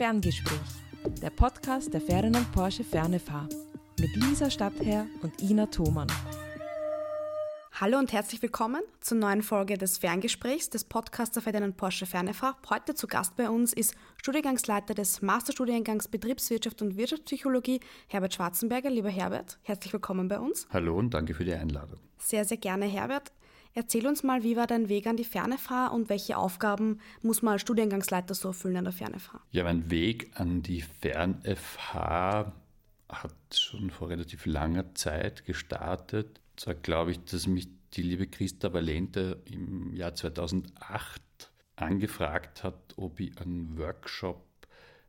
Ferngespräch, der Podcast der Ferdinand Porsche Fernefahr mit Lisa Stadtherr und Ina Thomann. Hallo und herzlich willkommen zur neuen Folge des Ferngesprächs des Podcasts der Ferdinand Porsche Fernefahr. Heute zu Gast bei uns ist Studiengangsleiter des Masterstudiengangs Betriebswirtschaft und Wirtschaftspsychologie, Herbert Schwarzenberger. Lieber Herbert, herzlich willkommen bei uns. Hallo und danke für die Einladung. Sehr, sehr gerne, Herbert. Erzähl uns mal, wie war dein Weg an die Fernefahr und welche Aufgaben muss man als Studiengangsleiter so erfüllen an der Fernefahr? Ja, mein Weg an die FernFH hat schon vor relativ langer Zeit gestartet. Zwar glaube ich, dass mich die liebe Christa Valente im Jahr 2008 angefragt hat, ob ich einen Workshop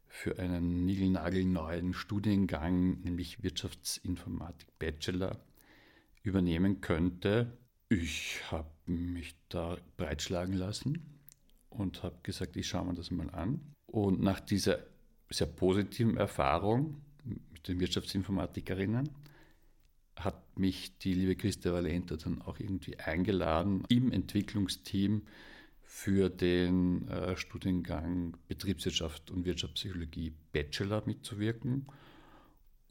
für einen niegelnagelneuen Studiengang, nämlich Wirtschaftsinformatik Bachelor, übernehmen könnte. Ich habe mich da breitschlagen lassen und habe gesagt, ich schaue mir das mal an. Und nach dieser sehr positiven Erfahrung mit den Wirtschaftsinformatikerinnen hat mich die liebe Christa Valenta dann auch irgendwie eingeladen, im Entwicklungsteam für den äh, Studiengang Betriebswirtschaft und Wirtschaftspsychologie Bachelor mitzuwirken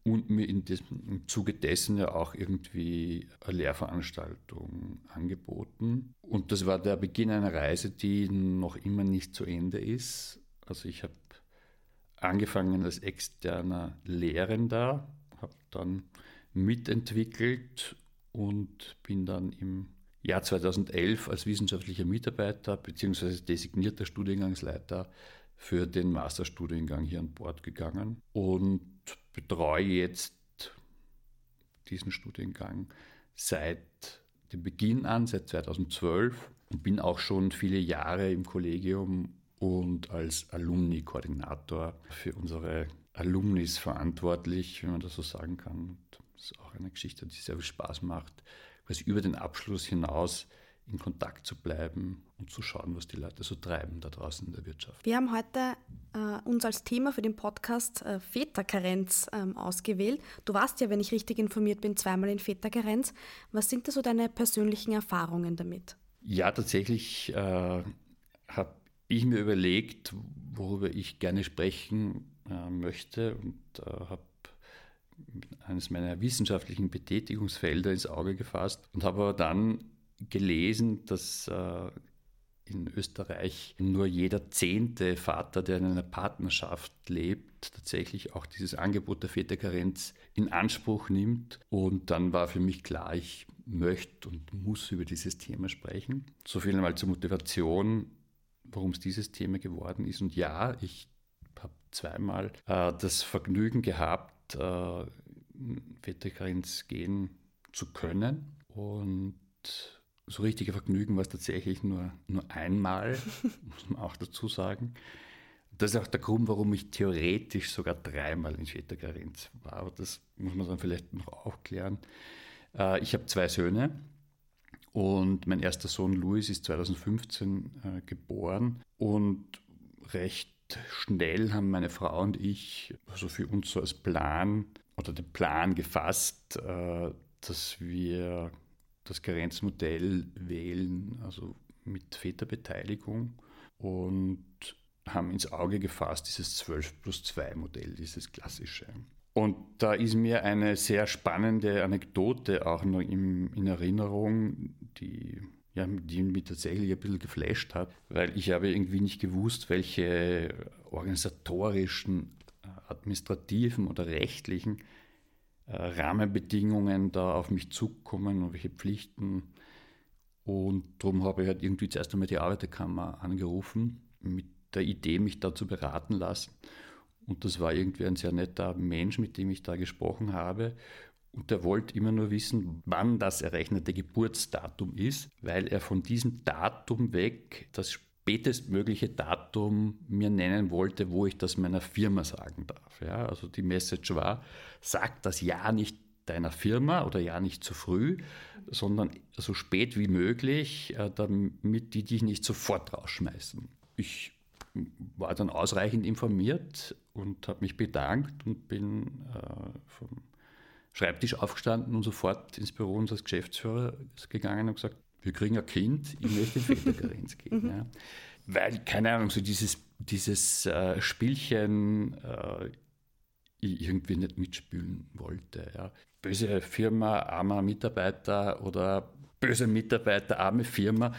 und mir in diesem, im Zuge dessen ja auch irgendwie eine Lehrveranstaltung angeboten. Und das war der Beginn einer Reise, die noch immer nicht zu Ende ist. Also ich habe angefangen als externer Lehrender, habe dann mitentwickelt und bin dann im Jahr 2011 als wissenschaftlicher Mitarbeiter bzw. designierter Studiengangsleiter für den Masterstudiengang hier an Bord gegangen und betreue jetzt diesen Studiengang seit dem Beginn an, seit 2012 und bin auch schon viele Jahre im Kollegium und als Alumni-Koordinator für unsere Alumnis verantwortlich, wenn man das so sagen kann. Und das ist auch eine Geschichte, die sehr viel Spaß macht, quasi über den Abschluss hinaus in Kontakt zu bleiben und zu schauen, was die Leute so treiben da draußen in der Wirtschaft. Wir haben heute äh, uns als Thema für den Podcast äh, Väterkarenz ähm, ausgewählt. Du warst ja, wenn ich richtig informiert bin, zweimal in Väterkarenz. Was sind da so deine persönlichen Erfahrungen damit? Ja, tatsächlich äh, habe ich mir überlegt, worüber ich gerne sprechen äh, möchte und äh, habe eines meiner wissenschaftlichen Betätigungsfelder ins Auge gefasst und habe aber dann gelesen, dass äh, in Österreich nur jeder zehnte Vater, der in einer Partnerschaft lebt, tatsächlich auch dieses Angebot der Väterkarenz in Anspruch nimmt. Und dann war für mich klar, ich möchte und muss über dieses Thema sprechen. So viel einmal zur Motivation, warum es dieses Thema geworden ist. Und ja, ich habe zweimal äh, das Vergnügen gehabt, äh, Väterkarenz gehen zu können. Und so richtige Vergnügen war es tatsächlich nur, nur einmal, muss man auch dazu sagen. Das ist auch der Grund, warum ich theoretisch sogar dreimal in Väterkarenz war. Aber das muss man dann vielleicht noch aufklären. Äh, ich habe zwei Söhne und mein erster Sohn Louis ist 2015 äh, geboren und recht schnell haben meine Frau und ich also für uns so als Plan oder den Plan gefasst, äh, dass wir das Karenzmodell wählen, also mit Väterbeteiligung und haben ins Auge gefasst dieses 12 plus 2 Modell, dieses klassische. Und da ist mir eine sehr spannende Anekdote auch noch im, in Erinnerung, die, ja, die mich tatsächlich ein bisschen geflasht hat, weil ich habe irgendwie nicht gewusst, welche organisatorischen, äh, administrativen oder rechtlichen Rahmenbedingungen da auf mich zukommen und welche Pflichten. Und darum habe ich halt irgendwie zuerst einmal die Arbeiterkammer angerufen, mit der Idee, mich da zu beraten lassen. Und das war irgendwie ein sehr netter Mensch, mit dem ich da gesprochen habe. Und der wollte immer nur wissen, wann das errechnete Geburtsdatum ist, weil er von diesem Datum weg das spätestmögliche Datum mir nennen wollte, wo ich das meiner Firma sagen darf. Ja, also die Message war, sag das ja nicht deiner Firma oder ja nicht zu früh, sondern so spät wie möglich, äh, damit die dich nicht sofort rausschmeißen. Ich war dann ausreichend informiert und habe mich bedankt und bin äh, vom Schreibtisch aufgestanden und sofort ins Büro unseres Geschäftsführers gegangen und gesagt, wir kriegen ein Kind, ich möchte in Väterkarenz gehen. Ja. weil, keine Ahnung, so dieses, dieses äh, Spielchen äh, ich irgendwie nicht mitspielen wollte. Ja. Böse Firma, armer Mitarbeiter oder böse Mitarbeiter, arme Firma,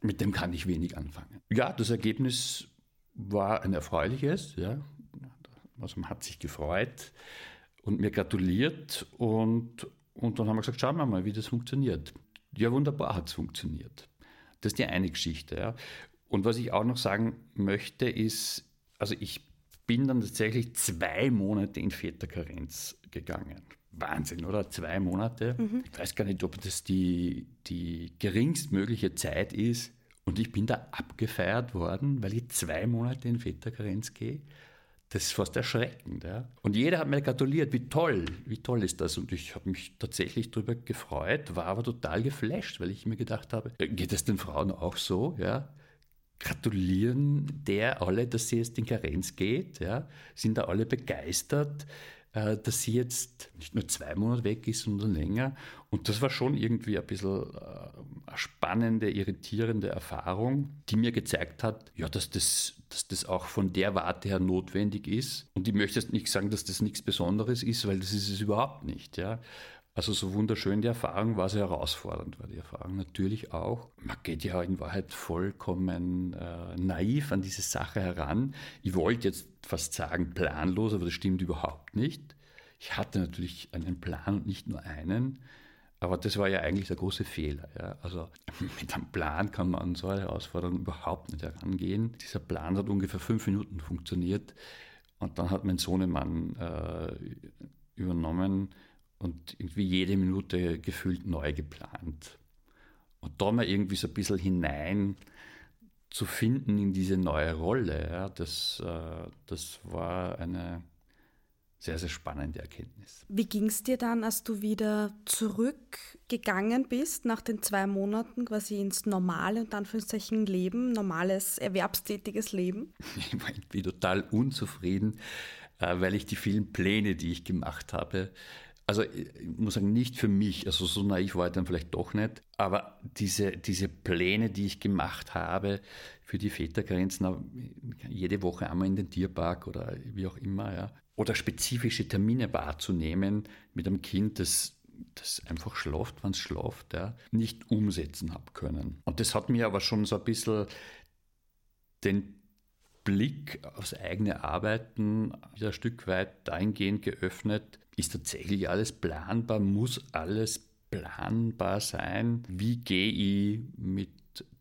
mit dem kann ich wenig anfangen. Ja, das Ergebnis war ein erfreuliches. Ja. Also man hat sich gefreut und mir gratuliert und, und dann haben wir gesagt, schauen wir mal, wie das funktioniert. Ja, wunderbar hat es funktioniert. Das ist die eine Geschichte. Ja. Und was ich auch noch sagen möchte, ist, also ich bin dann tatsächlich zwei Monate in Väterkarenz gegangen. Wahnsinn, oder? Zwei Monate. Mhm. Ich weiß gar nicht, ob das die, die geringstmögliche Zeit ist. Und ich bin da abgefeiert worden, weil ich zwei Monate in Väterkarenz gehe. Das ist fast erschreckend. Ja? Und jeder hat mir gratuliert, wie toll, wie toll ist das. Und ich habe mich tatsächlich darüber gefreut, war aber total geflasht, weil ich mir gedacht habe, äh, geht es den Frauen auch so? Ja? gratulieren der alle, dass sie jetzt in Karenz geht, ja, sind da alle begeistert, dass sie jetzt nicht nur zwei Monate weg ist, sondern länger. Und das war schon irgendwie ein bisschen äh, eine spannende, irritierende Erfahrung, die mir gezeigt hat, ja, dass das, dass das auch von der Warte her notwendig ist. Und ich möchte jetzt nicht sagen, dass das nichts Besonderes ist, weil das ist es überhaupt nicht. Ja. Also so wunderschön die Erfahrung war, so herausfordernd war die Erfahrung natürlich auch. Man geht ja in Wahrheit vollkommen äh, naiv an diese Sache heran. Ich wollte jetzt fast sagen planlos, aber das stimmt überhaupt nicht. Ich hatte natürlich einen Plan und nicht nur einen. Aber das war ja eigentlich der große Fehler. Ja. Also mit einem Plan kann man an so eine Herausforderung überhaupt nicht herangehen. Dieser Plan hat ungefähr fünf Minuten funktioniert und dann hat mein Sohnemann äh, übernommen und irgendwie jede Minute gefühlt neu geplant. Und da mal irgendwie so ein bisschen hinein zu finden in diese neue Rolle, ja, das, äh, das war eine sehr, sehr spannende Erkenntnis. Wie ging es dir dann, als du wieder zurückgegangen bist, nach den zwei Monaten quasi ins normale, und Anführungszeichen, Leben, normales, erwerbstätiges Leben? Ich war irgendwie total unzufrieden, äh, weil ich die vielen Pläne, die ich gemacht habe, also ich muss sagen, nicht für mich, also so naiv war ich dann vielleicht doch nicht, aber diese, diese Pläne, die ich gemacht habe für die Vätergrenzen, jede Woche einmal in den Tierpark oder wie auch immer, ja, oder spezifische Termine wahrzunehmen mit einem Kind, das das einfach schlaft, wenn es schlaft, ja, nicht umsetzen habe können. Und das hat mir aber schon so ein bisschen den Blick aufs eigene Arbeiten wieder ein Stück weit dahingehend geöffnet, ist tatsächlich alles planbar, muss alles planbar sein. Wie gehe ich mit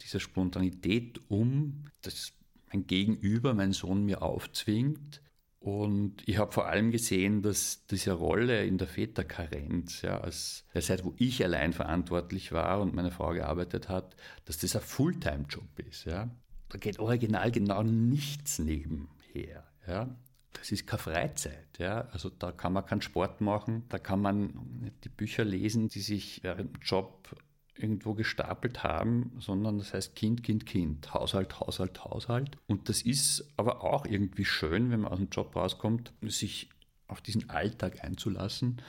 dieser Spontanität um, dass mein Gegenüber, mein Sohn mir aufzwingt? Und ich habe vor allem gesehen, dass diese Rolle in der Väterkarenz, ja, als der Zeit, wo ich allein verantwortlich war und meine Frau gearbeitet hat, dass das ein Fulltime-Job ist. Ja da geht original genau nichts nebenher. Ja. Das ist keine Freizeit. Ja. Also da kann man keinen Sport machen, da kann man die Bücher lesen, die sich während dem Job irgendwo gestapelt haben, sondern das heißt Kind, Kind, Kind, Haushalt, Haushalt, Haushalt. Und das ist aber auch irgendwie schön, wenn man aus dem Job rauskommt, sich auf diesen Alltag einzulassen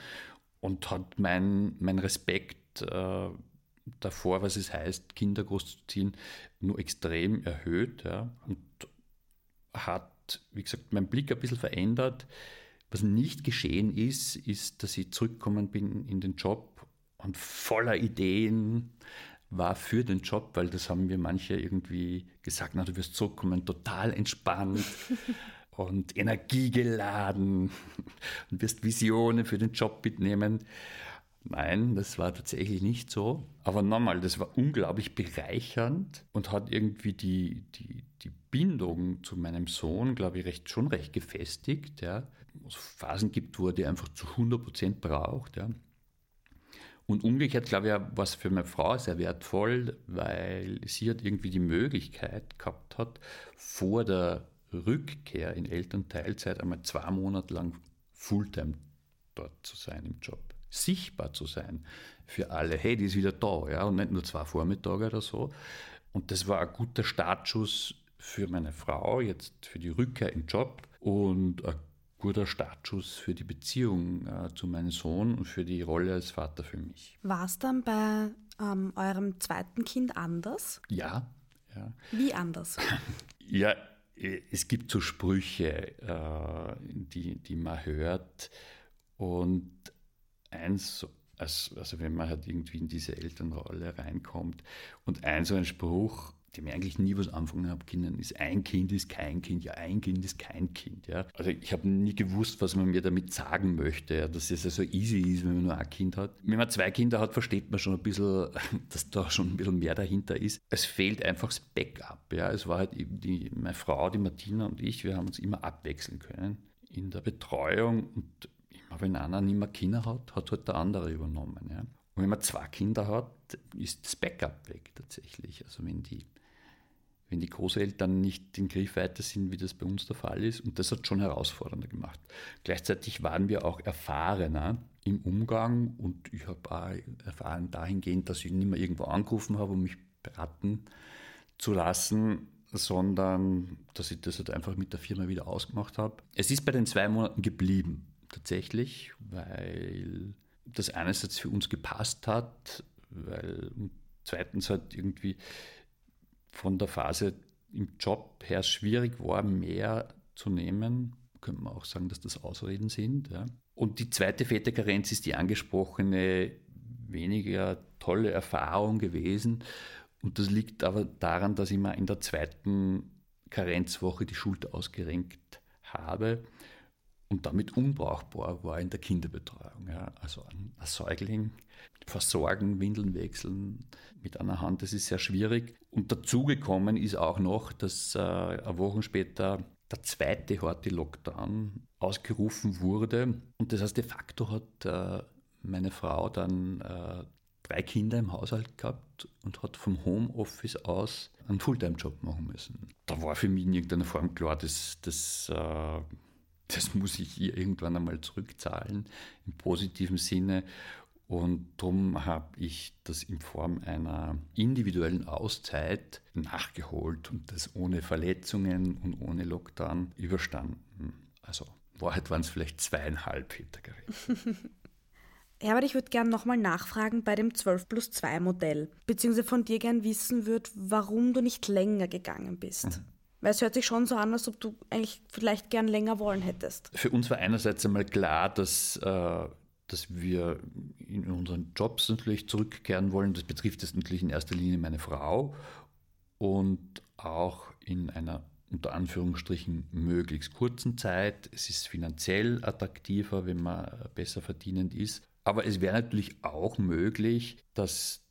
und hat mein, mein Respekt äh, davor, was es heißt, Kinder großzuziehen, nur extrem erhöht ja, und hat, wie gesagt, meinen Blick ein bisschen verändert. Was nicht geschehen ist, ist, dass ich zurückgekommen bin in den Job und voller Ideen war für den Job, weil das haben mir manche irgendwie gesagt, na, du wirst zurückkommen, total entspannt und energiegeladen und wirst Visionen für den Job mitnehmen. Nein, das war tatsächlich nicht so. Aber nochmal, das war unglaublich bereichernd und hat irgendwie die, die, die Bindung zu meinem Sohn, glaube ich, recht, schon recht gefestigt. Ja. Es Phasen gibt, wo er die einfach zu 100 Prozent braucht. Ja. Und umgekehrt, glaube ich, war es für meine Frau sehr wertvoll, weil sie hat irgendwie die Möglichkeit gehabt hat, vor der Rückkehr in Elternteilzeit einmal zwei Monate lang Fulltime dort zu sein im Job sichtbar zu sein für alle. Hey, die ist wieder da, ja, und nicht nur zwei Vormittage oder so. Und das war ein guter Startschuss für meine Frau, jetzt für die Rückkehr im Job und ein guter Startschuss für die Beziehung äh, zu meinem Sohn und für die Rolle als Vater für mich. War es dann bei ähm, eurem zweiten Kind anders? Ja, Ja. Wie anders? Ja, es gibt so Sprüche, äh, die, die man hört. Und eins, also wenn man halt irgendwie in diese Elternrolle reinkommt, und ein so ein Spruch, dem ich eigentlich nie was anfangen habe können, ist ein Kind ist kein Kind, ja, ein Kind ist kein Kind. Ja. Also ich habe nie gewusst, was man mir damit sagen möchte, ja, dass es also easy ist, wenn man nur ein Kind hat. Wenn man zwei Kinder hat, versteht man schon ein bisschen, dass da schon ein bisschen mehr dahinter ist. Es fehlt einfach das Backup. Ja. Es war halt eben die, meine Frau, die Martina und ich, wir haben uns immer abwechseln können in der Betreuung und immer wenn einer nicht mehr Kinder hat, hat halt der andere übernommen. Ja. Und wenn man zwei Kinder hat, ist das Backup weg tatsächlich. Also wenn die wenn die Großeltern nicht in Griffweite sind, wie das bei uns der Fall ist. Und das hat schon herausfordernder gemacht. Gleichzeitig waren wir auch erfahrener im Umgang und ich habe auch erfahren dahingehend, dass ich nicht mehr irgendwo angerufen habe, um mich beraten zu lassen, sondern dass ich das halt einfach mit der Firma wieder ausgemacht habe. Es ist bei den zwei Monaten geblieben, tatsächlich, weil das einerseits für uns gepasst hat, weil zweitens halt irgendwie von der Phase im Job her schwierig war, mehr zu nehmen. Könnte man auch sagen, dass das Ausreden sind. Ja. Und die zweite Väterkarenz ist die angesprochene, weniger tolle Erfahrung gewesen. Und das liegt aber daran, dass ich mir in der zweiten Karenzwoche die Schulter ausgerenkt habe und damit unbrauchbar war in der Kinderbetreuung. Ja. Also ein Säugling versorgen, Windeln wechseln mit einer Hand, das ist sehr schwierig. Und dazugekommen ist auch noch, dass äh, eine Woche später der zweite harte Lockdown ausgerufen wurde. Und das heißt, de facto hat äh, meine Frau dann äh, drei Kinder im Haushalt gehabt und hat vom Homeoffice aus einen Fulltime-Job machen müssen. Da war für mich in irgendeiner Form klar, dass das äh, das muss ich ihr irgendwann einmal zurückzahlen, im positiven Sinne. Und darum habe ich das in Form einer individuellen Auszeit nachgeholt und das ohne Verletzungen und ohne Lockdown überstanden. Also Wahrheit waren es vielleicht zweieinhalb Hintergründe. Herbert, ich würde gerne nochmal nachfragen bei dem 12 plus 2 Modell, beziehungsweise von dir gern wissen würde, warum du nicht länger gegangen bist. Mhm. Weil es hört sich schon so an, als ob du eigentlich vielleicht gern länger wollen hättest. Für uns war einerseits einmal klar, dass äh, dass wir in unseren Jobs natürlich zurückkehren wollen. Das betrifft jetzt natürlich in erster Linie meine Frau und auch in einer unter Anführungsstrichen möglichst kurzen Zeit. Es ist finanziell attraktiver, wenn man besser verdienend ist. Aber es wäre natürlich auch möglich, dass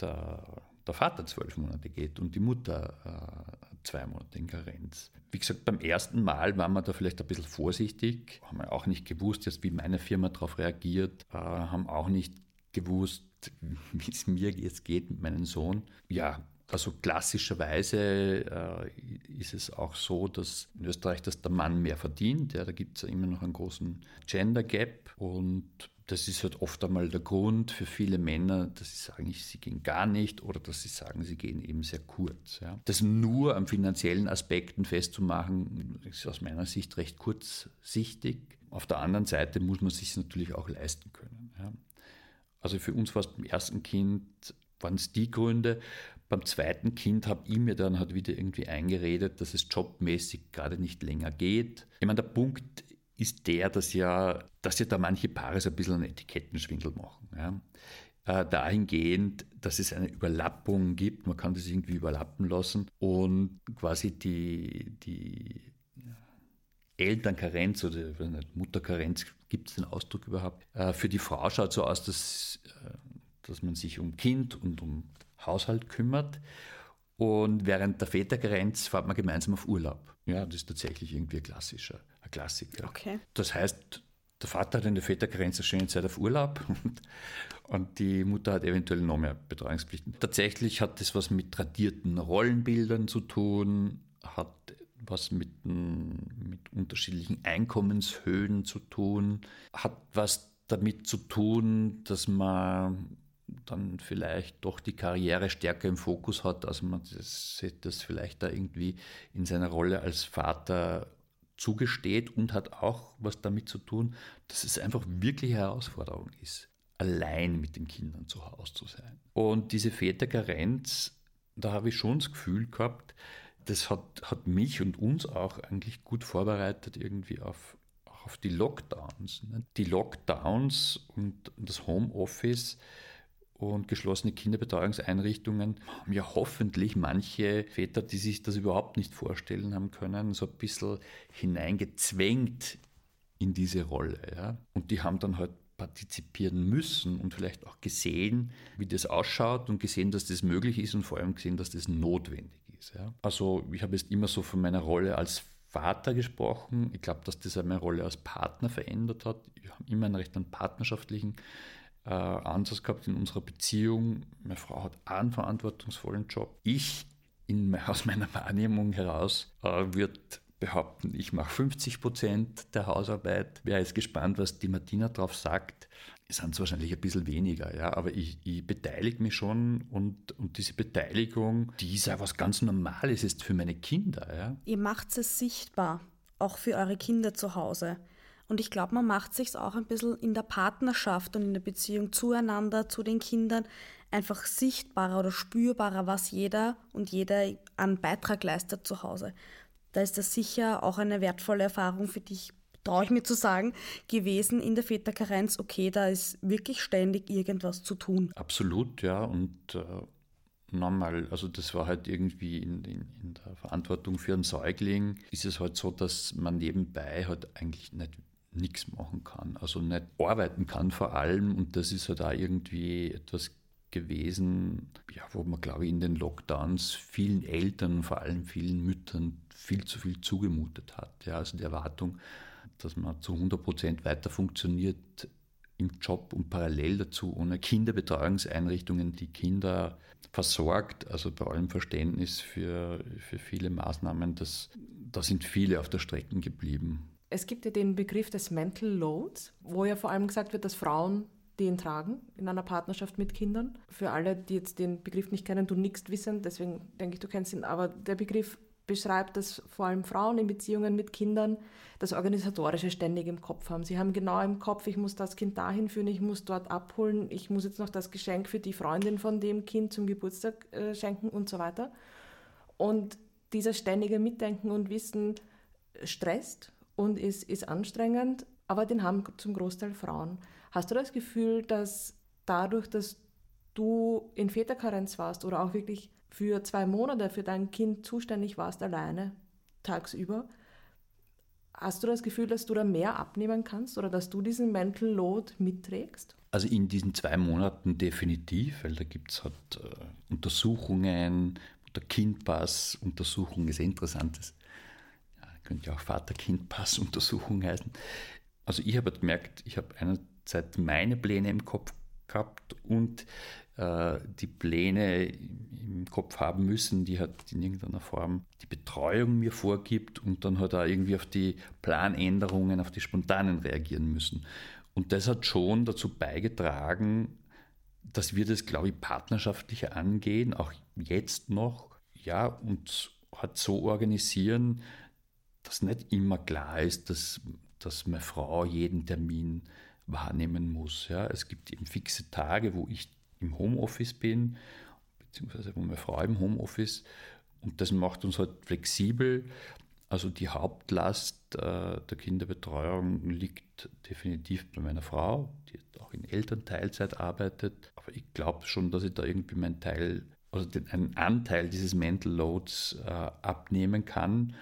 der, der Vater zwölf Monate geht und die Mutter äh, zwei Monate in Karenz. Wie gesagt, beim ersten Mal waren wir da vielleicht ein bisschen vorsichtig, haben wir auch nicht gewusst, jetzt, wie meine Firma darauf reagiert, äh, haben auch nicht gewusst, wie es mir jetzt geht mit meinem Sohn. Ja, also klassischerweise äh, ist es auch so, dass in Österreich dass der Mann mehr verdient. Ja, da gibt es ja immer noch einen großen Gender Gap und das ist halt oft einmal der Grund für viele Männer, dass sie sagen, sie gehen gar nicht oder dass sie sagen, sie gehen eben sehr kurz. Ja. Das nur an finanziellen Aspekten festzumachen, ist aus meiner Sicht recht kurzsichtig. Auf der anderen Seite muss man sich natürlich auch leisten können. Ja. Also für uns war es beim ersten Kind, waren es die Gründe. Beim zweiten Kind habe ich mir dann halt wieder irgendwie eingeredet, dass es jobmäßig gerade nicht länger geht. Ich meine, der Punkt ist der, dass ja, dass ja da manche Paare so ein bisschen einen Etikettenschwindel machen. Ja. Äh, dahingehend, dass es eine Überlappung gibt, man kann das irgendwie überlappen lassen und quasi die, die Elternkarenz oder Mutterkarenz, gibt es den Ausdruck überhaupt? Äh, für die Frau schaut so aus, dass, äh, dass man sich um Kind und um Haushalt kümmert. Und während der Väterkarenz fährt man gemeinsam auf Urlaub. Ja, das ist tatsächlich irgendwie ein klassischer Klassiker. Okay. Das heißt, der Vater hat in der Vätergrenze eine schöne Zeit auf Urlaub und, und, die Mutter hat eventuell noch mehr Betreuungspflichten. Tatsächlich hat das was mit tradierten Rollenbildern zu tun, hat was mit, mit unterschiedlichen Einkommenshöhen zu tun, hat was damit zu tun, dass man dann vielleicht doch die Karriere stärker im Fokus hat, als man das, das vielleicht da irgendwie in seiner Rolle als Vater zugesteht und hat auch was damit zu tun, dass es einfach wirklich eine Herausforderung ist, allein mit den Kindern zu Hause zu sein. Und diese Väterkarenz da habe ich schon das Gefühl gehabt, das hat, hat mich und uns auch eigentlich gut vorbereitet irgendwie auf, auf die Lockdowns. Ne? Die Lockdowns und das Homeoffice und geschlossene Kinderbetreuungseinrichtungen haben ja hoffentlich manche Väter, die sich das überhaupt nicht vorstellen haben können, so ein bisschen hineingezwängt in diese Rolle. Ja? Und die haben dann halt partizipieren müssen und vielleicht auch gesehen, wie das ausschaut und gesehen, dass das möglich ist und vor allem gesehen, dass das notwendig ist. Ja? Also ich habe jetzt immer so von meiner Rolle als Vater gesprochen. Ich glaube, dass das meine Rolle als Partner verändert hat. Wir haben immer einen recht einen partnerschaftlichen äh, Ansatz gehabt in unserer Beziehung. Meine Frau hat einen verantwortungsvollen Job. Ich in, aus meiner Wahrnehmung heraus äh, würde behaupten, ich mache 50 Prozent der Hausarbeit. Wer ist gespannt, was die Martina darauf sagt. Es sind wahrscheinlich ein bisschen weniger, ja, aber ich, ich beteilige mich schon und, und diese Beteiligung, die ist ja was ganz Normales ist für meine Kinder. Ja. Ihr macht es sichtbar, auch für eure Kinder zu Hause. Und ich glaube, man macht sich auch ein bisschen in der Partnerschaft und in der Beziehung zueinander, zu den Kindern, einfach sichtbarer oder spürbarer, was jeder und jeder an Beitrag leistet zu Hause. Da ist das sicher auch eine wertvolle Erfahrung für dich, traue ich mir zu sagen, gewesen in der Väterkarenz. Okay, da ist wirklich ständig irgendwas zu tun. Absolut, ja. Und äh, normal, also das war halt irgendwie in, in, in der Verantwortung für einen Säugling, ist es halt so, dass man nebenbei halt eigentlich nicht nichts machen kann, also nicht arbeiten kann vor allem und das ist halt auch irgendwie etwas gewesen, ja, wo man glaube ich in den Lockdowns vielen Eltern, vor allem vielen Müttern viel zu viel zugemutet hat. Ja, also die Erwartung, dass man zu 100 Prozent weiter funktioniert im Job und parallel dazu ohne Kinderbetreuungseinrichtungen die Kinder versorgt, also bei allem Verständnis für, für viele Maßnahmen, das, da sind viele auf der Strecke geblieben. Es gibt ja den Begriff des Mental Loads, wo ja vor allem gesagt wird, dass Frauen den tragen in einer Partnerschaft mit Kindern. Für alle, die jetzt den Begriff nicht kennen, du nichts wissen, deswegen denke ich, du kennst ihn, aber der Begriff beschreibt, dass vor allem Frauen in Beziehungen mit Kindern das Organisatorische ständig im Kopf haben. Sie haben genau im Kopf, ich muss das Kind dahin führen, ich muss dort abholen, ich muss jetzt noch das Geschenk für die Freundin von dem Kind zum Geburtstag äh, schenken und so weiter. Und dieser ständige Mitdenken und Wissen stresst und ist, ist anstrengend, aber den haben zum Großteil Frauen. Hast du das Gefühl, dass dadurch, dass du in Väterkarenz warst oder auch wirklich für zwei Monate für dein Kind zuständig warst, alleine, tagsüber, hast du das Gefühl, dass du da mehr abnehmen kannst oder dass du diesen Mental Load mitträgst? Also in diesen zwei Monaten definitiv, weil da gibt es halt äh, Untersuchungen, der Kindpass-Untersuchung ist interessantes. Könnte ja auch Vater-Kind-Pass-Untersuchung heißen. Also ich habe halt gemerkt, ich habe einerseits meine Pläne im Kopf gehabt und äh, die Pläne im Kopf haben müssen, die hat in irgendeiner Form die Betreuung mir vorgibt und dann hat er irgendwie auf die Planänderungen, auf die spontanen reagieren müssen. Und das hat schon dazu beigetragen, dass wir das, glaube ich, partnerschaftlicher angehen, auch jetzt noch, ja, und hat so organisieren, dass nicht immer klar ist, dass, dass meine Frau jeden Termin wahrnehmen muss. Ja. Es gibt eben fixe Tage, wo ich im Homeoffice bin, beziehungsweise wo meine Frau im Homeoffice und das macht uns halt flexibel. Also die Hauptlast äh, der Kinderbetreuung liegt definitiv bei meiner Frau, die auch in Elternteilzeit arbeitet. Aber ich glaube schon, dass ich da irgendwie meinen Teil, also den, einen Anteil dieses Mental Loads äh, abnehmen kann.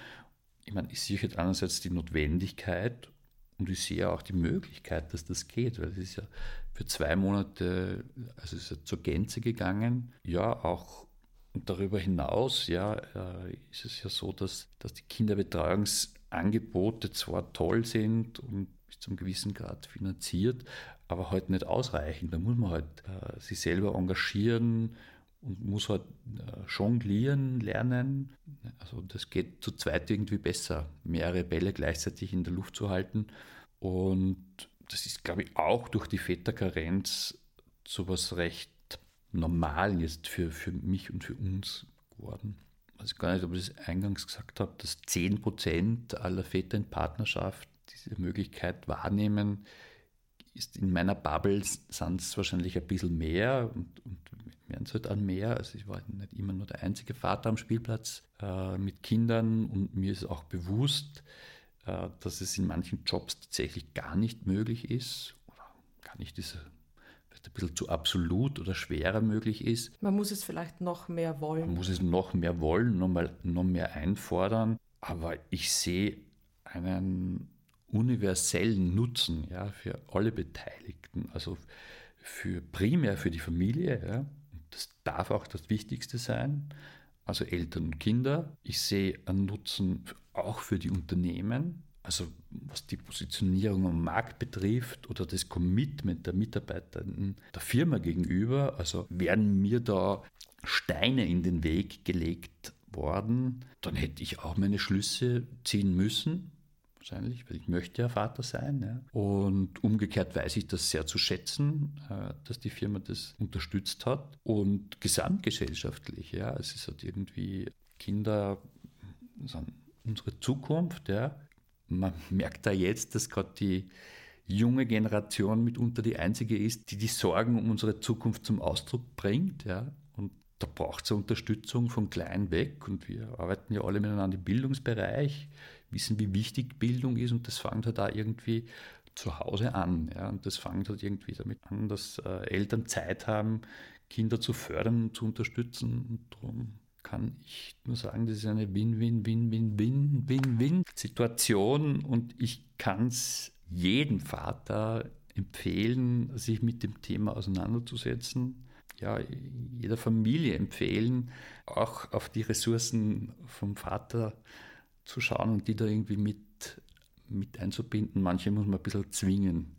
Ich meine, ich sehe jetzt einerseits die Notwendigkeit und ich sehe auch die Möglichkeit, dass das geht, weil es ist ja für zwei Monate, also ist zur Gänze gegangen. Ja, auch darüber hinaus ja, äh, ist es ja so, dass, dass die Kinderbetreuungsangebote zwar toll sind und bis zum gewissen Grad finanziert, aber halt nicht ausreichend. Da muss man halt äh, sich selber engagieren und muss halt äh, jonglieren lernen. Also das geht zu zweit irgendwie besser, mehrere Bälle gleichzeitig in der Luft zu halten. Und das ist, glaube ich, auch durch die Väterkarenz so was recht normal jetzt für, für mich und für uns geworden. Ich weiß gar nicht, ob ich das eingangs gesagt habe, dass 10% aller Väter in Partnerschaft diese Möglichkeit wahrnehmen, ist in meiner Bubble sind es wahrscheinlich ein bisschen mehr und, und werden es halt an mehr. Also ich war nicht immer nur der einzige Vater am Spielplatz äh, mit Kindern und mir ist auch bewusst, äh, dass es in manchen Jobs tatsächlich gar nicht möglich ist oder gar nicht diese ein bisschen zu absolut oder schwerer möglich ist. Man muss es vielleicht noch mehr wollen. Man muss es noch mehr wollen, noch, mal, noch mehr einfordern. Aber ich sehe einen universellen Nutzen ja, für alle Beteiligten, also für, primär für die Familie. Ja. Das darf auch das Wichtigste sein, also Eltern und Kinder. Ich sehe einen Nutzen auch für die Unternehmen, also was die Positionierung am Markt betrifft oder das Commitment der Mitarbeiter der Firma gegenüber, also werden mir da Steine in den Weg gelegt worden, dann hätte ich auch meine Schlüsse ziehen müssen, wahrscheinlich, weil ich möchte ja Vater sein. Ja. Und umgekehrt weiß ich das sehr zu schätzen, äh, dass die Firma das unterstützt hat. Und gesamtgesellschaftlich, ja, es ist halt irgendwie Kinder sind unsere Zukunft, ja man merkt da jetzt, dass gerade die junge Generation mitunter die einzige ist, die die Sorgen um unsere Zukunft zum Ausdruck bringt. Ja? Und da braucht es Unterstützung von klein weg. Und wir arbeiten ja alle miteinander im Bildungsbereich, wissen, wie wichtig Bildung ist. Und das fängt halt da irgendwie zu Hause an. Ja? Und das fängt halt irgendwie damit an, dass äh, Eltern Zeit haben, Kinder zu fördern und zu unterstützen. Und darum kann ich nur sagen, das ist eine Win-Win-Win-Win-Win-Win-Situation und ich kann es jedem Vater empfehlen, sich mit dem Thema auseinanderzusetzen. Ja, jeder Familie empfehlen, auch auf die Ressourcen vom Vater zu schauen und die da irgendwie mit, mit einzubinden. Manche muss man ein bisschen zwingen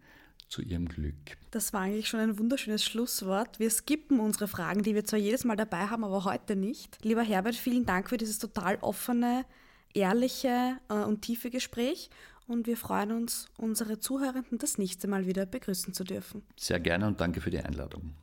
zu ihrem Glück. Das war eigentlich schon ein wunderschönes Schlusswort. Wir skippen unsere Fragen, die wir zwar jedes Mal dabei haben, aber heute nicht. Lieber Herbert, vielen Dank für dieses total offene, ehrliche äh, und tiefe Gespräch. Und wir freuen uns, unsere Zuhörenden das nächste Mal wieder begrüßen zu dürfen. Sehr gerne und danke für die Einladung.